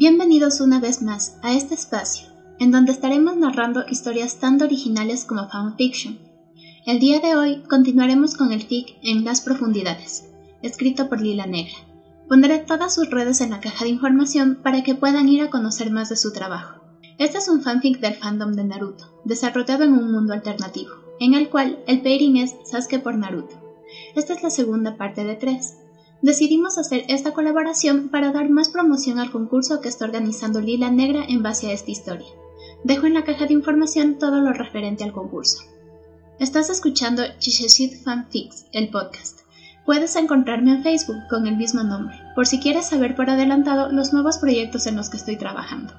Bienvenidos una vez más a este espacio, en donde estaremos narrando historias tanto originales como fanfiction. El día de hoy continuaremos con el fic En las profundidades, escrito por Lila Negra. Pondré todas sus redes en la caja de información para que puedan ir a conocer más de su trabajo. Este es un fanfic del fandom de Naruto, desarrollado en un mundo alternativo, en el cual el pairing es Sasuke por Naruto. Esta es la segunda parte de tres. Decidimos hacer esta colaboración para dar más promoción al concurso que está organizando Lila Negra en base a esta historia. Dejo en la caja de información todo lo referente al concurso. Estás escuchando Chisheshit Fanfics, el podcast. Puedes encontrarme en Facebook con el mismo nombre, por si quieres saber por adelantado los nuevos proyectos en los que estoy trabajando.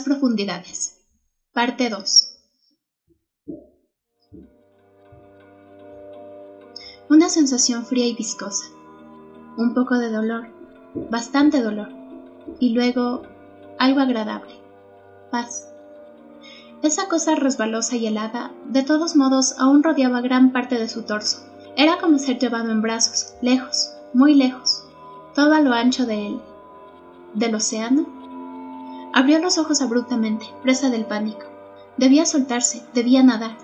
Profundidades. Parte 2. Una sensación fría y viscosa. Un poco de dolor, bastante dolor. Y luego algo agradable. Paz. Esa cosa resbalosa y helada, de todos modos, aún rodeaba gran parte de su torso. Era como ser llevado en brazos, lejos, muy lejos, todo a lo ancho de él. ¿Del océano? Abrió los ojos abruptamente, presa del pánico. Debía soltarse, debía nadar.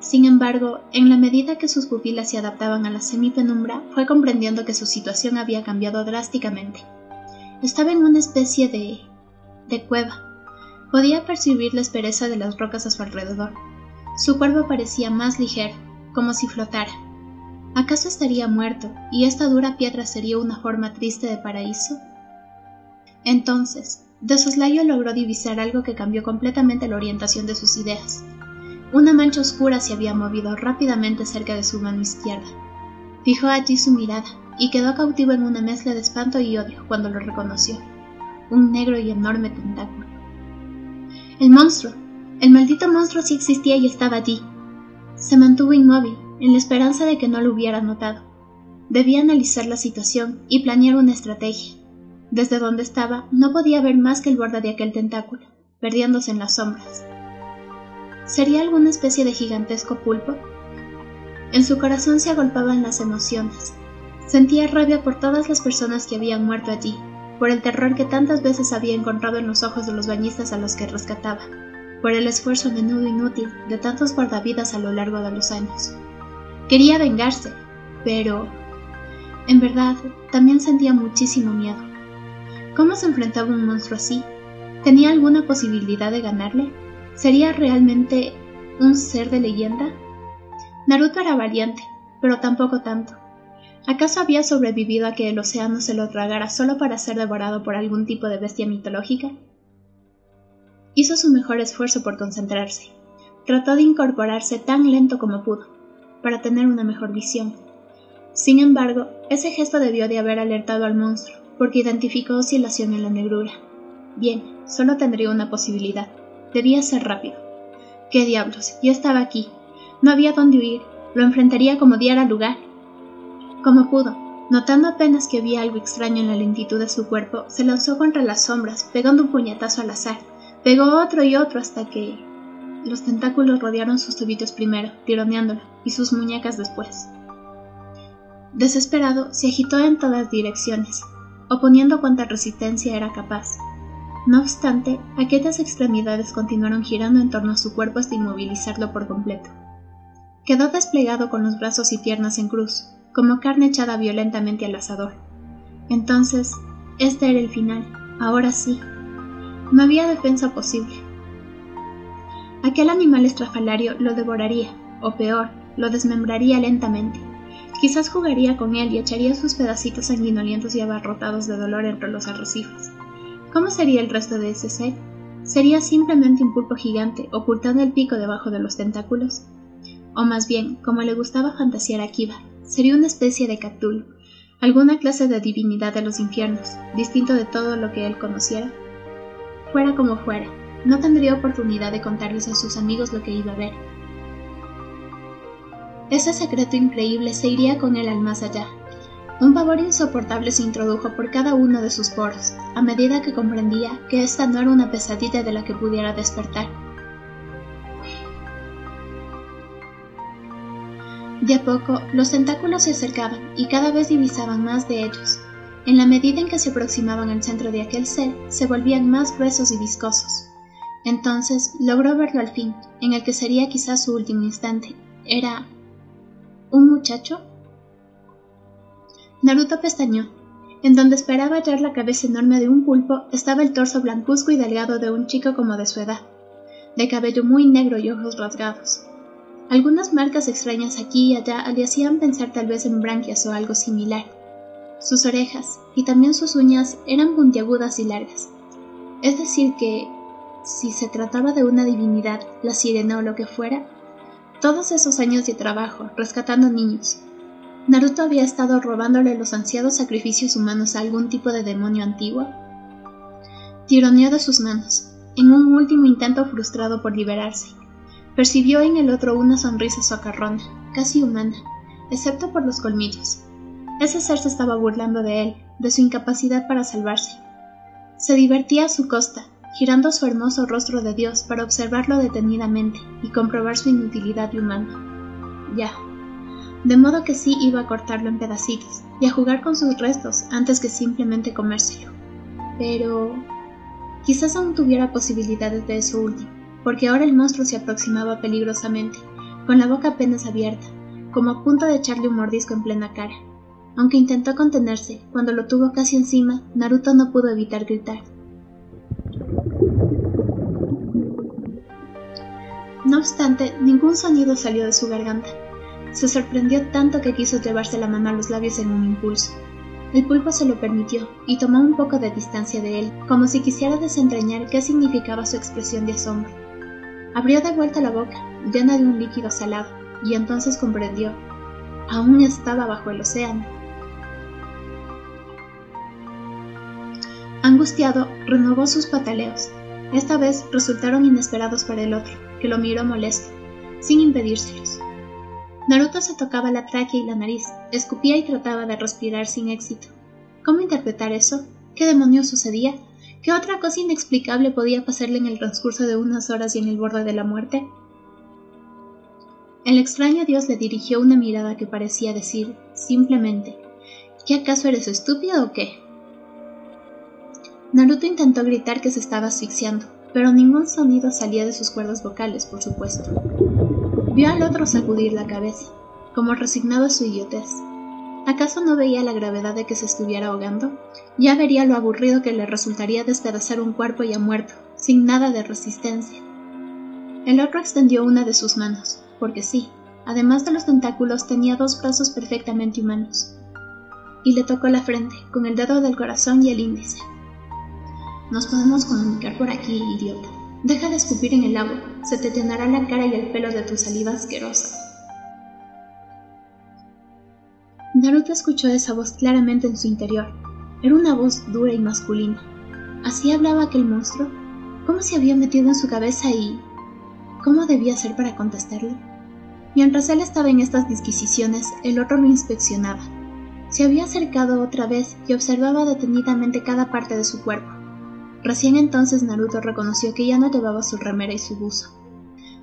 Sin embargo, en la medida que sus pupilas se adaptaban a la semipenumbra, fue comprendiendo que su situación había cambiado drásticamente. Estaba en una especie de... de cueva. Podía percibir la espereza de las rocas a su alrededor. Su cuerpo parecía más ligero, como si flotara. ¿Acaso estaría muerto y esta dura piedra sería una forma triste de paraíso? Entonces, de soslayo logró divisar algo que cambió completamente la orientación de sus ideas. Una mancha oscura se había movido rápidamente cerca de su mano izquierda. Fijó allí su mirada y quedó cautivo en una mezcla de espanto y odio cuando lo reconoció. Un negro y enorme tentáculo. El monstruo. El maldito monstruo sí existía y estaba allí. Se mantuvo inmóvil, en la esperanza de que no lo hubiera notado. Debía analizar la situación y planear una estrategia. Desde donde estaba no podía ver más que el borde de aquel tentáculo, perdiéndose en las sombras. ¿Sería alguna especie de gigantesco pulpo? En su corazón se agolpaban las emociones. Sentía rabia por todas las personas que habían muerto allí, por el terror que tantas veces había encontrado en los ojos de los bañistas a los que rescataba, por el esfuerzo a menudo inútil de tantos guardavidas a lo largo de los años. Quería vengarse, pero... En verdad, también sentía muchísimo miedo. ¿Cómo se enfrentaba un monstruo así? ¿Tenía alguna posibilidad de ganarle? ¿Sería realmente un ser de leyenda? Naruto era valiente, pero tampoco tanto. ¿Acaso había sobrevivido a que el océano se lo tragara solo para ser devorado por algún tipo de bestia mitológica? Hizo su mejor esfuerzo por concentrarse. Trató de incorporarse tan lento como pudo, para tener una mejor visión. Sin embargo, ese gesto debió de haber alertado al monstruo, porque identificó oscilación en la negrura. Bien, solo tendría una posibilidad. Debía ser rápido. ¿Qué diablos? Ya estaba aquí. No había dónde huir. Lo enfrentaría como diera lugar. Como pudo, notando apenas que había algo extraño en la lentitud de su cuerpo, se lanzó contra las sombras, pegando un puñetazo al azar. Pegó otro y otro hasta que... Los tentáculos rodearon sus tobillos primero, tironeándolo, y sus muñecas después. Desesperado, se agitó en todas direcciones, oponiendo cuanta resistencia era capaz. No obstante, aquellas extremidades continuaron girando en torno a su cuerpo hasta inmovilizarlo por completo. Quedó desplegado con los brazos y piernas en cruz, como carne echada violentamente al asador. Entonces, este era el final, ahora sí. No había defensa posible. Aquel animal estrafalario lo devoraría, o peor, lo desmembraría lentamente. Quizás jugaría con él y echaría sus pedacitos sanguinolientos y abarrotados de dolor entre los arrecifes. ¿Cómo sería el resto de ese ser? ¿Sería simplemente un pulpo gigante ocultando el pico debajo de los tentáculos? O más bien, como le gustaba fantasear a Kiba, sería una especie de Cthulhu, alguna clase de divinidad de los infiernos, distinto de todo lo que él conociera. Fuera como fuera, no tendría oportunidad de contarles a sus amigos lo que iba a ver, ese secreto increíble se iría con él al más allá. Un pavor insoportable se introdujo por cada uno de sus poros, a medida que comprendía que esta no era una pesadilla de la que pudiera despertar. De a poco, los tentáculos se acercaban y cada vez divisaban más de ellos. En la medida en que se aproximaban al centro de aquel ser, se volvían más gruesos y viscosos. Entonces logró verlo al fin, en el que sería quizás su último instante. Era... ¿Un muchacho? Naruto pestañó. En donde esperaba hallar la cabeza enorme de un pulpo estaba el torso blancuzco y delgado de un chico como de su edad, de cabello muy negro y ojos rasgados. Algunas marcas extrañas aquí y allá le hacían pensar tal vez en branquias o algo similar. Sus orejas y también sus uñas eran puntiagudas y largas. Es decir que, si se trataba de una divinidad, la sirena o lo que fuera, todos esos años de trabajo, rescatando niños, Naruto había estado robándole los ansiados sacrificios humanos a algún tipo de demonio antiguo. Tironeó de sus manos, en un último intento frustrado por liberarse. Percibió en el otro una sonrisa socarrona, casi humana, excepto por los colmillos. Ese ser se estaba burlando de él, de su incapacidad para salvarse. Se divertía a su costa, girando su hermoso rostro de Dios para observarlo detenidamente y comprobar su inutilidad humana. Ya, de modo que sí iba a cortarlo en pedacitos y a jugar con sus restos antes que simplemente comérselo. Pero quizás aún tuviera posibilidades de eso último, porque ahora el monstruo se aproximaba peligrosamente, con la boca apenas abierta, como a punto de echarle un mordisco en plena cara. Aunque intentó contenerse, cuando lo tuvo casi encima, Naruto no pudo evitar gritar. No obstante, ningún sonido salió de su garganta, se sorprendió tanto que quiso llevarse la mano a los labios en un impulso. El pulpo se lo permitió y tomó un poco de distancia de él, como si quisiera desentrañar qué significaba su expresión de asombro. Abrió de vuelta la boca, llena de un líquido salado, y entonces comprendió. Aún estaba bajo el océano. Angustiado, renovó sus pataleos. Esta vez resultaron inesperados para el otro, que lo miró molesto, sin impedírselos. Naruto se tocaba la tráquea y la nariz, escupía y trataba de respirar sin éxito. ¿Cómo interpretar eso? ¿Qué demonios sucedía? ¿Qué otra cosa inexplicable podía pasarle en el transcurso de unas horas y en el borde de la muerte? El extraño dios le dirigió una mirada que parecía decir, simplemente, ¿qué acaso eres estúpido o qué? Naruto intentó gritar que se estaba asfixiando, pero ningún sonido salía de sus cuerdas vocales, por supuesto. Vio al otro sacudir la cabeza, como resignado a su idiotez. ¿Acaso no veía la gravedad de que se estuviera ahogando? Ya vería lo aburrido que le resultaría despedazar un cuerpo ya muerto, sin nada de resistencia. El otro extendió una de sus manos, porque sí, además de los tentáculos tenía dos brazos perfectamente humanos. Y le tocó la frente, con el dedo del corazón y el índice. Nos podemos comunicar por aquí, idiota. Deja de escupir en el agua, se te llenará la cara y el pelo de tu saliva asquerosa. Naruto escuchó esa voz claramente en su interior. Era una voz dura y masculina. ¿Así hablaba aquel monstruo? ¿Cómo se había metido en su cabeza y... ¿Cómo debía ser para contestarle? Mientras él estaba en estas disquisiciones, el otro lo inspeccionaba. Se había acercado otra vez y observaba detenidamente cada parte de su cuerpo. Recién entonces Naruto reconoció que ya no llevaba su remera y su buzo.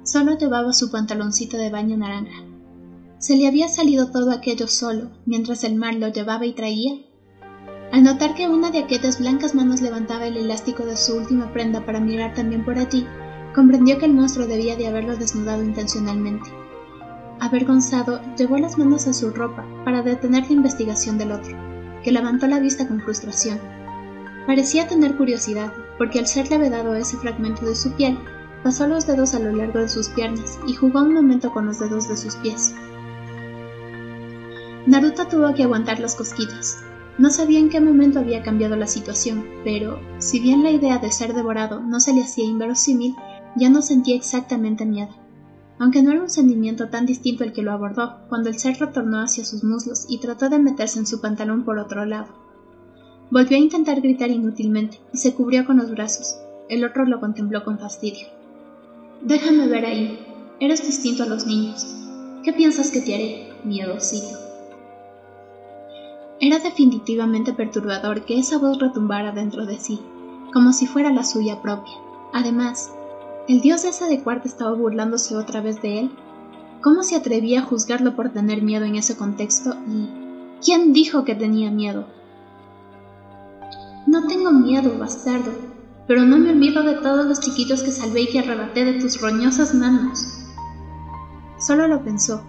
Solo llevaba su pantaloncito de baño naranja. Se le había salido todo aquello solo, mientras el mar lo llevaba y traía. Al notar que una de aquellas blancas manos levantaba el elástico de su última prenda para mirar también por allí, comprendió que el monstruo debía de haberlo desnudado intencionalmente. Avergonzado, llevó las manos a su ropa para detener la investigación del otro, que levantó la vista con frustración. Parecía tener curiosidad, porque al serle vedado ese fragmento de su piel, pasó los dedos a lo largo de sus piernas y jugó un momento con los dedos de sus pies. Naruto tuvo que aguantar las cosquillas. No sabía en qué momento había cambiado la situación, pero, si bien la idea de ser devorado no se le hacía inverosímil, ya no sentía exactamente miedo. Aunque no era un sentimiento tan distinto el que lo abordó, cuando el ser retornó hacia sus muslos y trató de meterse en su pantalón por otro lado. Volvió a intentar gritar inútilmente y se cubrió con los brazos. El otro lo contempló con fastidio. Déjame ver ahí. Eres distinto a los niños. ¿Qué piensas que te haré, miedosito? Era definitivamente perturbador que esa voz retumbara dentro de sí, como si fuera la suya propia. Además, ¿el dios ese de cuarto estaba burlándose otra vez de él? ¿Cómo se atrevía a juzgarlo por tener miedo en ese contexto? ¿Y quién dijo que tenía miedo? No tengo miedo, bastardo, pero no me olvido de todos los chiquitos que salvé y que arrebaté de tus roñosas manos. Solo lo pensó,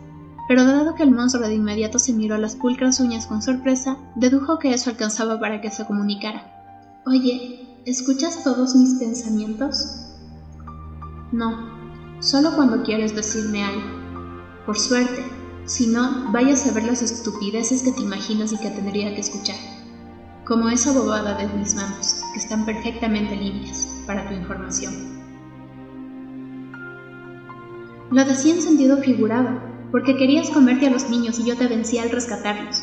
pero dado que el monstruo de inmediato se miró las pulcras uñas con sorpresa, dedujo que eso alcanzaba para que se comunicara. Oye, ¿escuchas todos mis pensamientos? No, solo cuando quieres decirme algo. Por suerte, si no, vayas a ver las estupideces que te imaginas y que tendría que escuchar. Como esa bobada de mis manos, que están perfectamente limpias, para tu información. Lo decía en sentido figurado, porque querías comerte a los niños y yo te vencía al rescatarlos.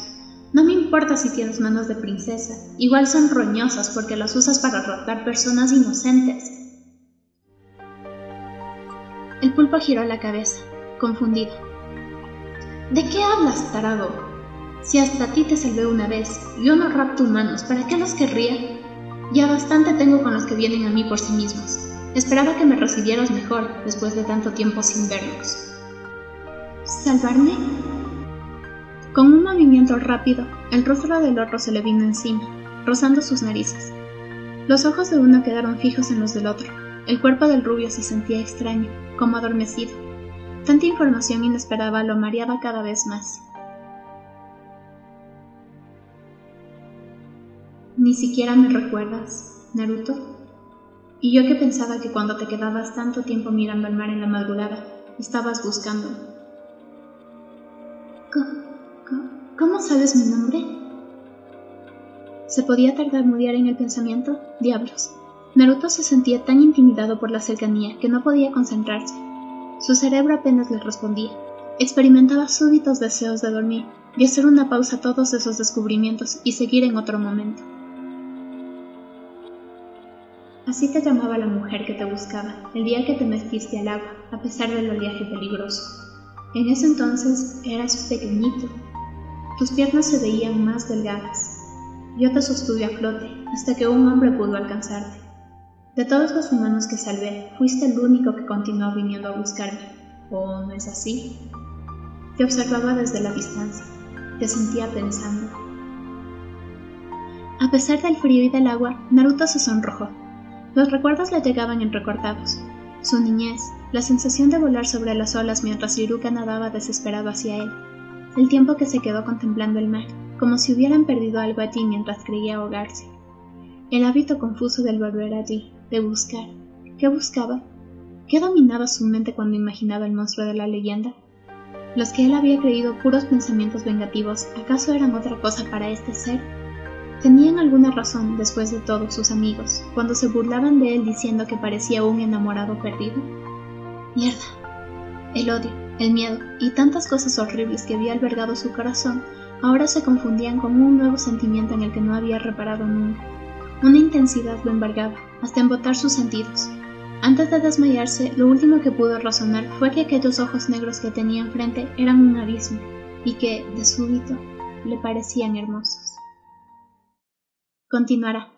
No me importa si tienes manos de princesa, igual son roñosas porque las usas para raptar personas inocentes. El pulpo giró la cabeza, confundido. ¿De qué hablas, tarado? Si hasta a ti te salvé una vez, yo no rapto humanos, ¿para qué los querría? Ya bastante tengo con los que vienen a mí por sí mismos. Esperaba que me recibieras mejor después de tanto tiempo sin verlos. ¿Salvarme? Con un movimiento rápido, el rostro del otro se le vino encima, rozando sus narices. Los ojos de uno quedaron fijos en los del otro. El cuerpo del rubio se sentía extraño, como adormecido. Tanta información inesperada lo mareaba cada vez más. Ni siquiera me recuerdas, Naruto. Y yo que pensaba que cuando te quedabas tanto tiempo mirando al mar en la madrugada, estabas buscando. ¿Cómo, sabes mi nombre? ¿Se podía tartamudear en el pensamiento? Diablos. Naruto se sentía tan intimidado por la cercanía que no podía concentrarse. Su cerebro apenas le respondía. Experimentaba súbitos deseos de dormir, y hacer una pausa a todos esos descubrimientos y seguir en otro momento. Así te llamaba la mujer que te buscaba, el día que te metiste al agua, a pesar del oleaje peligroso. En ese entonces eras pequeñito. Tus piernas se veían más delgadas. Yo te sostuve a flote hasta que un hombre pudo alcanzarte. De todos los humanos que salvé, fuiste el único que continuó viniendo a buscarme. ¿O no es así? Te observaba desde la distancia. Te sentía pensando. A pesar del frío y del agua, Naruto se sonrojó. Los recuerdos le llegaban entrecortados. Su niñez, la sensación de volar sobre las olas mientras Iruka nadaba desesperado hacia él. El tiempo que se quedó contemplando el mar, como si hubieran perdido algo allí mientras creía ahogarse. El hábito confuso del volver allí, de buscar. ¿Qué buscaba? ¿Qué dominaba su mente cuando imaginaba el monstruo de la leyenda? Los que él había creído puros pensamientos vengativos, ¿acaso eran otra cosa para este ser? ¿Tenían alguna razón, después de todo, sus amigos, cuando se burlaban de él diciendo que parecía un enamorado perdido? Mierda. El odio, el miedo y tantas cosas horribles que había albergado su corazón ahora se confundían con un nuevo sentimiento en el que no había reparado nunca. Una intensidad lo embargaba, hasta embotar sus sentidos. Antes de desmayarse, lo último que pudo razonar fue que aquellos ojos negros que tenía enfrente eran un abismo, y que, de súbito, le parecían hermosos. Continuará.